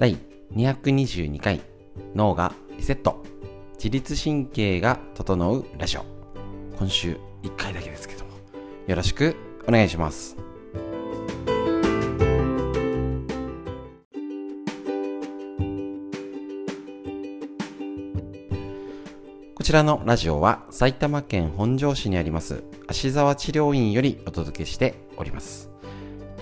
第222回脳がリセット。自律神経が整うラジオ。今週1回だけですけども。よろしくお願いします。こちらのラジオは埼玉県本庄市にあります芦沢治療院よりお届けしております。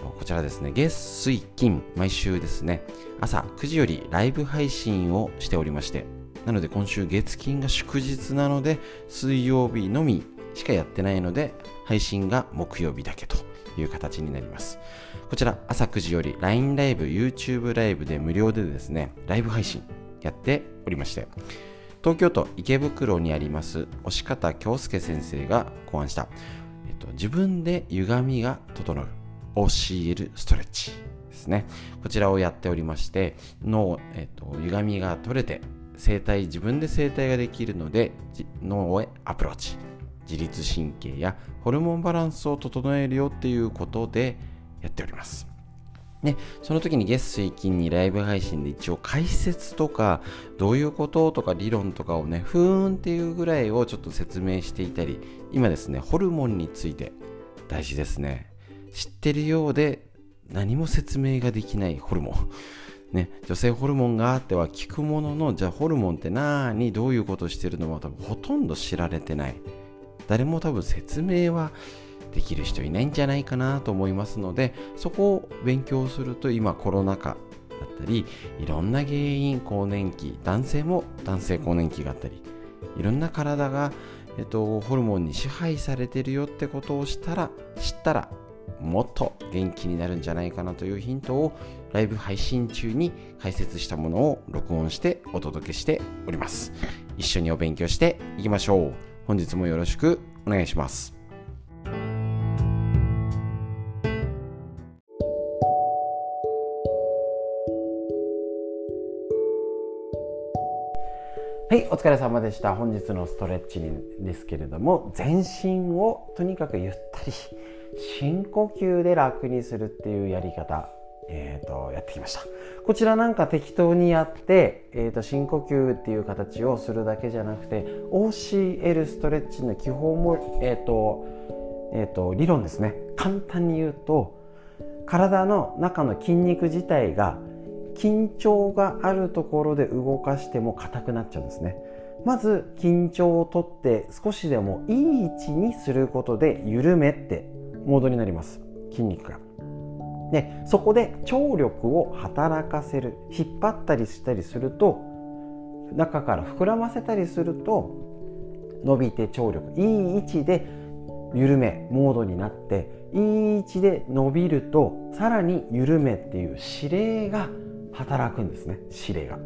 こちらですね。月水金。毎週ですね。朝9時よりライブ配信をしておりまして。なので今週月金が祝日なので水曜日のみしかやってないので配信が木曜日だけという形になります。こちら朝9時より LINE ライブ YouTube ライブで無料でですねライブ配信やっておりまして。東京都池袋にあります押方京介先生が考案した、えっと、自分で歪みが整う。OCL ストレッチですね。こちらをやっておりまして脳、えっと、歪みが取れて生体自分で生体ができるので脳へアプローチ。自律神経やホルモンバランスを整えるよっていうことでやっております。ね、その時に月水金にライブ配信で一応解説とかどういうこととか理論とかをねふーんっていうぐらいをちょっと説明していたり今ですねホルモンについて大事ですね。知ってるようで何も説明ができないホルモン。ね、女性ホルモンがあっては聞くもののじゃあホルモンって何どういうことしてるのは多分ほとんど知られてない。誰も多分説明はできる人いないんじゃないかなと思いますのでそこを勉強すると今コロナ禍だったりいろんな原因更年期男性も男性更年期があったりいろんな体が、えっと、ホルモンに支配されてるよってことをしたら知ったらもっと元気になるんじゃないかなというヒントをライブ配信中に解説したものを録音してお届けしております。一緒にお勉強していきましょう。本日もよろしくお願いします。はい、お疲れ様でした。本日のストレッチですけれども、全身をとにかくゆったり、深呼吸で楽にするっていうやり方、えーと、やってきました。こちらなんか適当にやって、えーと、深呼吸っていう形をするだけじゃなくて、OCL ストレッチの基本も、えーとえーと理論ですね。簡単に言うと、体の中の筋肉自体が緊張があるところで動かしても硬くなっちゃうんですねまず緊張をとって少しでもいい位置にすることで緩めってモードになります。筋肉が。でそこで張力を働かせる。引っ張ったりしたりすると中から膨らませたりすると伸びて張力。いい位置で緩めモードになっていい位置で伸びるとさらに緩めっていう指令が働くんですね。指令が。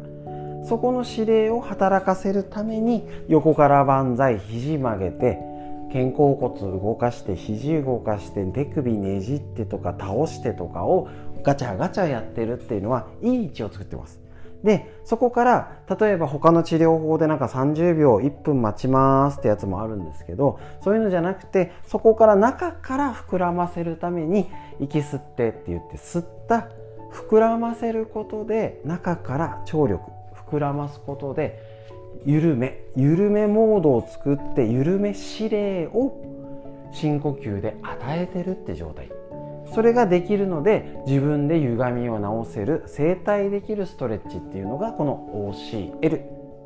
そこの指令を働かせるために横から万歳肘曲げて肩甲骨動かして肘動かして手首ねじってとか倒してとかをガチャガチャやってるっていうのはいい位置を作ってます。でそこから例えば他の治療法でなんか30秒1分待ちますってやつもあるんですけどそういうのじゃなくてそこから中から膨らませるために息吸ってって言って吸った膨らませることで中から張力膨らますことで緩め緩めモードを作って緩め指令を深呼吸で与えてるって状態。それができるので自分で歪みを直せる整体できるストレッチっていうのがこの OCL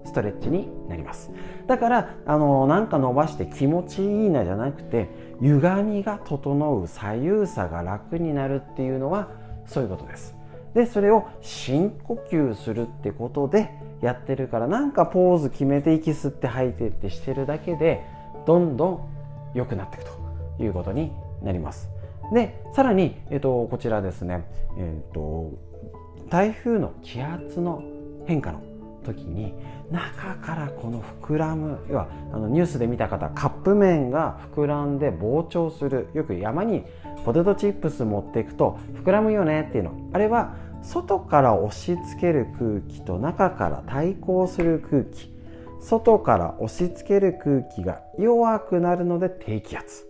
ストレッチになります。だからあのなんか伸ばして気持ちいいなじゃなくて歪みが整う左右差が楽になるっていうのはそういうことです。でそれを深呼吸するってことでやってるからなんかポーズ決めて息吸って吐いてってしてるだけでどんどん良くなっていくということになります。でさらに、えっと、こちらですね、えっと、台風の気圧の変化の時に中からこの膨らむ要はあのニュースで見た方カップ麺が膨らんで膨張する。よく山にポテトチップス持っていくと膨らむよねっていうの。あれは外から押し付ける空気と中から対抗する空気外から押し付ける空気が弱くなるので低気圧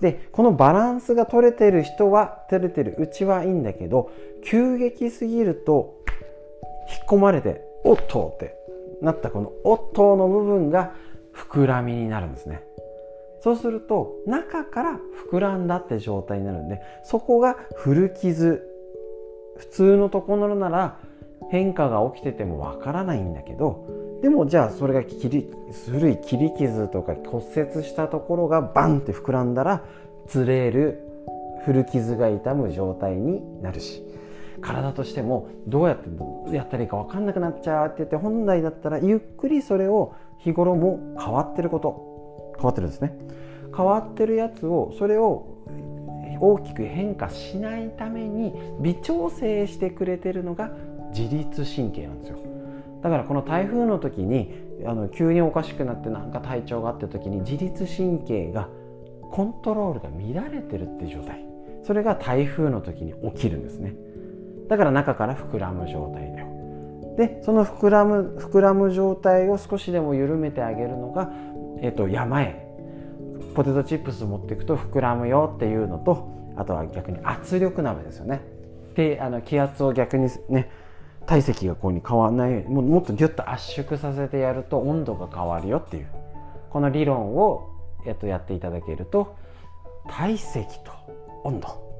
でこのバランスが取れてる人は取れてるうちはいいんだけど急激すぎると引っ込まれて「おっと!」ってなったこの「おっと!」の部分が膨らみになるんですねそうすると中から膨らんだって状態になるんでそこが古傷普通のところなら変化が起きててもわからないんだけどでもじゃあそれが切り古い切り傷とか骨折したところがバンって膨らんだらずれる古傷が痛む状態になるし体としてもどうやってやったらいいか分かんなくなっちゃうって言って本来だったらゆっくりそれを日頃も変わってること変わってるんですね。変わってるやつをそれを大きく変化しないために微調整してくれてるのが自律神経なんですよ。だからこの台風の時にあの急におかしくなってなんか体調があった時に自律神経がコントロールが乱れてるって状態。それが台風の時に起きるんですね。だから中から膨らむ状態だよ。でその膨らむ膨らむ状態を少しでも緩めてあげるのが、えっと、山へポテトチップス持っていくと膨らむよっていうのとあとは逆に圧力鍋ですよね。であの気圧を逆にね体積がこうに変わらないようももっとギュッと圧縮させてやると温度が変わるよっていうこの理論をやっとやっていただけると体積と温度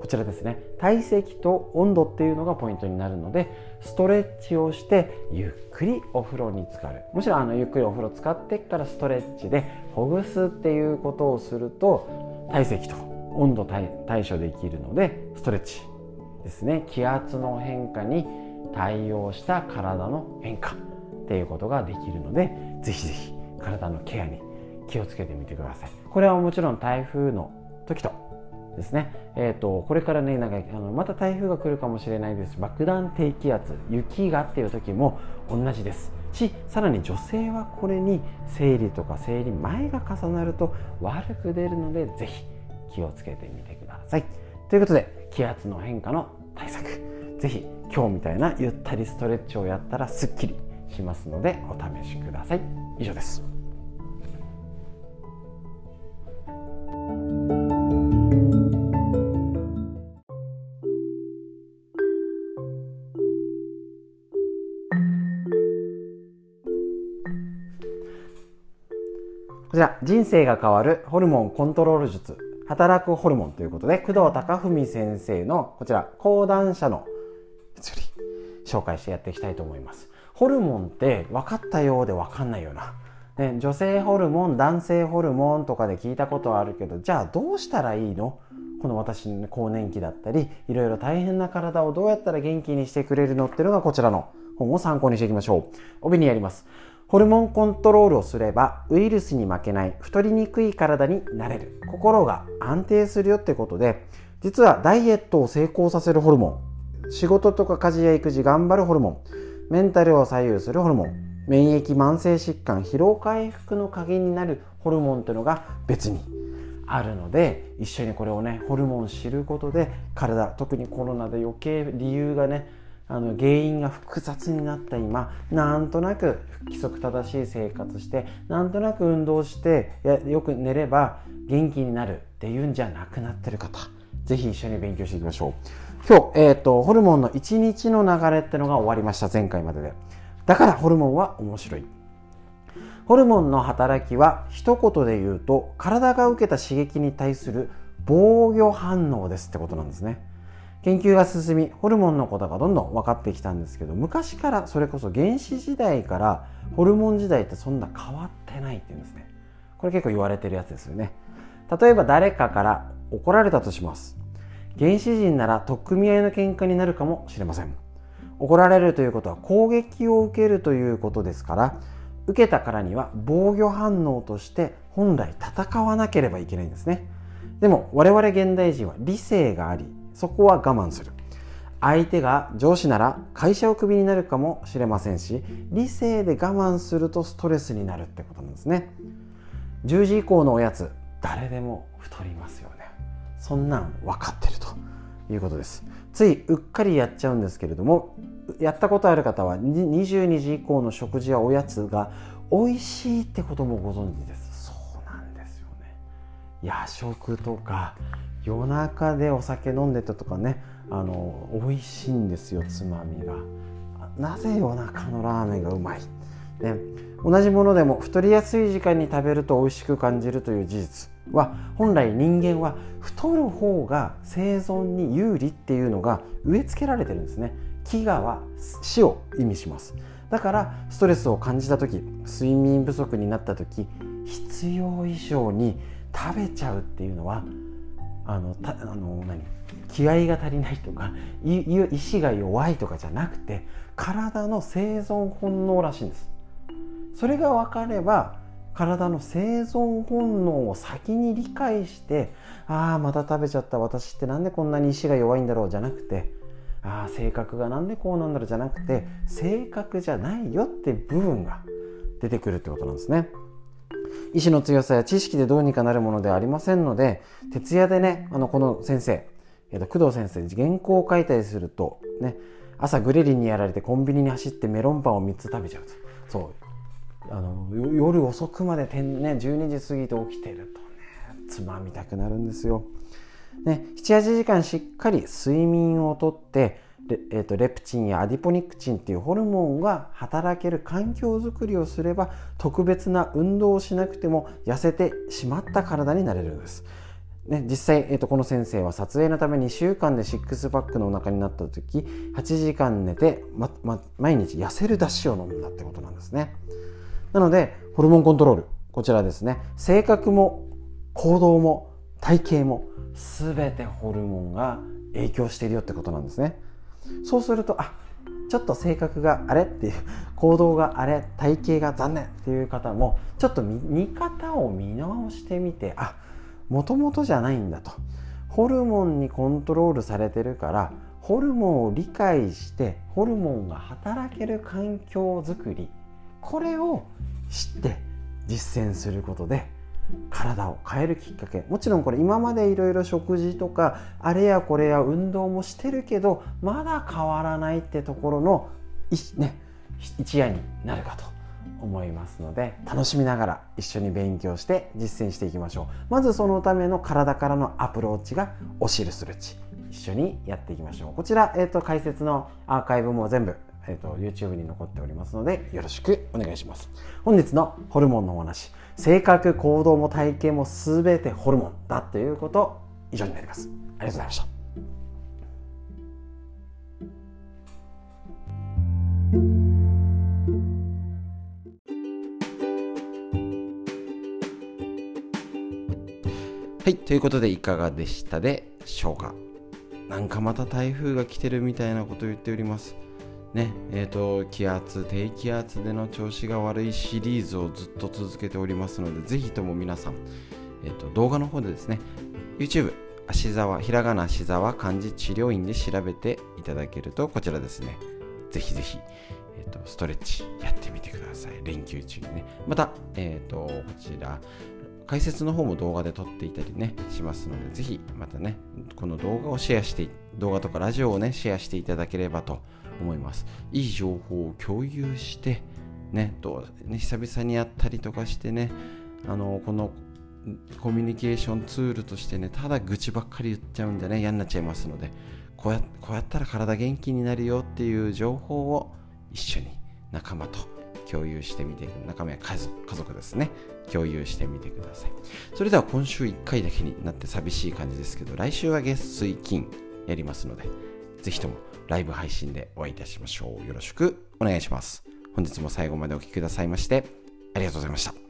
こちらですね。体積と温度っていうのがポイントになるのでストレッチをしてゆっくりお風呂に浸かる。むしろあのゆっくりお風呂使ってからストレッチでほぐすっていうことをすると体積と温度対処できるのでストレッチですね。気圧の変化に対応した体の変化っていうことができるのでぜひぜひ体のケアに気をつけてみてください。これはもちろん台風の時とですね、えーと、これからねなんかあのまた台風が来るかもしれないです。爆弾低気圧雪がっていう時も同じです。しさらに女性はこれに生理とか生理前が重なると悪く出るのでぜひ気をつけてみてください。ということで気圧の変化の対策。ぜひ今日みたいなゆったりストレッチをやったらすっきりしますのでお試しください。以上です。こちら、人生が変わるホルモンコントロール術、働くホルモンということで、工藤隆文先生のこちら、講談社の、紹介してやっていきたいと思います。ホルモンって分かったようで分かんないような。ね、女性ホルモン、男性ホルモンとかで聞いたことはあるけど、じゃあどうしたらいいの？この私の更年期だったり、いろいろ大変な体をどうやったら元気にしてくれるの？っていうのがこちらの本を参考にしていきましょう。帯にやります。ホルモンコントロールをすればウイルスに負けない太りにくい体になれる。心が安定するよってことで実はダイエットを成功させるホルモン仕事とか家事や育児頑張るホルモンメンタルを左右するホルモン免疫慢性疾患疲労回復の鍵になるホルモンというのが別にあるので一緒にこれをねホルモン知ることで体特にコロナで余計理由がねあの原因が複雑になった今なんとなく規則正しい生活してなんとなく運動してよく寝れば元気になるっていうんじゃなくなってる方ぜひ一緒に勉強していきましょう。今日、えーと、ホルモンの1日の流れってのが終わりました前回までで。だからホルモンは面白い。ホルモンの働きは一言で言うと体が受けた刺激に対する防御反応ですってことなんですね。研究が進みホルモンのことがどんどん分かってきたんですけど昔からそれこそ原始時代からホルモン時代ってそんな変わってないっていうんですね。これ結構言われてるやつですよね。例えば誰かから怒られたとします。原始人なら取っ組み合いの喧嘩になるかもしれません。怒られるということは攻撃を受けるということですから受けたからには防御反応として本来戦わなければいけないんですね。でも我々現代人は理性がありそこは我慢する。相手が上司なら会社をクビになるかもしれませんし理性で我慢するとストレスになるってことなんですね。10時以降のおやつ誰でも太りますよね。そんなん分かってると。いうことです。ついうっかりやっちゃうんですけれどもやったことある方は22時以降の食事やおやつが美味しいってこともご存知です。そうなんですよね。夜食とか夜中でお酒飲んでたとかねあの美味しいんですよつまみが。なぜ夜中のラーメンがうまい、ね、同じものでも太りやすい時間に食べると美味しく感じるという事実は本来人間は太る方が生存に有利っていうのが植え付けられてるんですね。飢餓は死を意味します。だからストレスを感じた時睡眠不足になった時必要以上に食べちゃうっていうのはあのたあの何？気合が足りないとか意志が弱いとかじゃなくて体の生存本能らしいんです。それが分かれば体の生存本能を先に理解してああまた食べちゃった私ってなんでこんなに意志が弱いんだろうじゃなくてああ性格がなんでこうなんだろうじゃなくて性格じゃないよって部分が出てくるってことなんですね。意志の強さや知識でどうにかなるものではありませんので徹夜でねあのこの先生、えー、と工藤先生原稿を書いたりするとね朝グレリンにやられてコンビニに走ってメロンパンを3つ食べちゃうとそうあの夜遅くまでてん、ね、12時過ぎて起きてるとねつまみたくなるんですよ。ね、78時間しっかり睡眠をとってレ,、えーと、レプチンやアディポニクチンっていうホルモンが働ける環境づくりをすれば特別な運動をしなくても痩せてしまった体になれるんです。ね、実際、えーと、この先生は撮影のため2週間でシックスパックのお腹になった時8時間寝て、まま、毎日痩せるだしを飲んだってことなんですね。なのでホルモンコントロールこちらですね。性格も行動も体型も全てホルモンが影響しているよってことなんですね。そうするとあちょっと性格があれっていう行動があれ体型が残念っていう方もちょっと見方を見直してみてあもともとじゃないんだと。ホルモンにコントロールされてるからホルモンを理解してホルモンが働ける環境づくりこれを知って実践することで体を変えるきっかけ。もちろんこれ今までいろいろ食事とかあれやこれや運動もしてるけどまだ変わらないってところのね、一夜になるかと思いますので楽しみながら一緒に勉強して実践していきましょう。まずそのための体からのアプローチがおしるストレッチ一緒にやっていきましょう。こちら、えーと、解説のアーカイブも全部えーと、YouTube に残っておりますのでよろしくお願いします。本日のホルモンのお話性格行動も体型も全てホルモンだということ以上になります。ありがとうございました。はい、ということでいかがでしたでしょうか。なんかまた台風が来てるみたいなことを言っております。ねえーと、気圧低気圧での調子が悪いシリーズをずっと続けておりますのでぜひとも皆さん、えーと、動画の方でですね YouTube 足沢ひらがな足沢漢字治療院で調べていただけるとこちらですねぜひぜひ、えーと、ストレッチやってみてください。連休中にね。また、えー、とこちら解説の方も動画で撮っていたりねしますのでぜひまたねこの動画をシェアして動画とかラジオをねシェアしていただければと思います。いい情報を共有して、ね、どうね久々に会ったりとかしてね、あのこのコミュニケーションツールとしてね、ただ愚痴ばっかり言っちゃうんじゃね、嫌になっちゃいますので、こうやこうやったら体元気になるよっていう情報を一緒に仲間と共有してみて中身は家族ですね共有してみてくださいそれでは今週1回だけになって寂しい感じですけど来週は月水金やりますのでぜひともライブ配信でお会いいたしましょう。よろしくお願いします。本日も最後までお聴きくださいまして、ありがとうございました。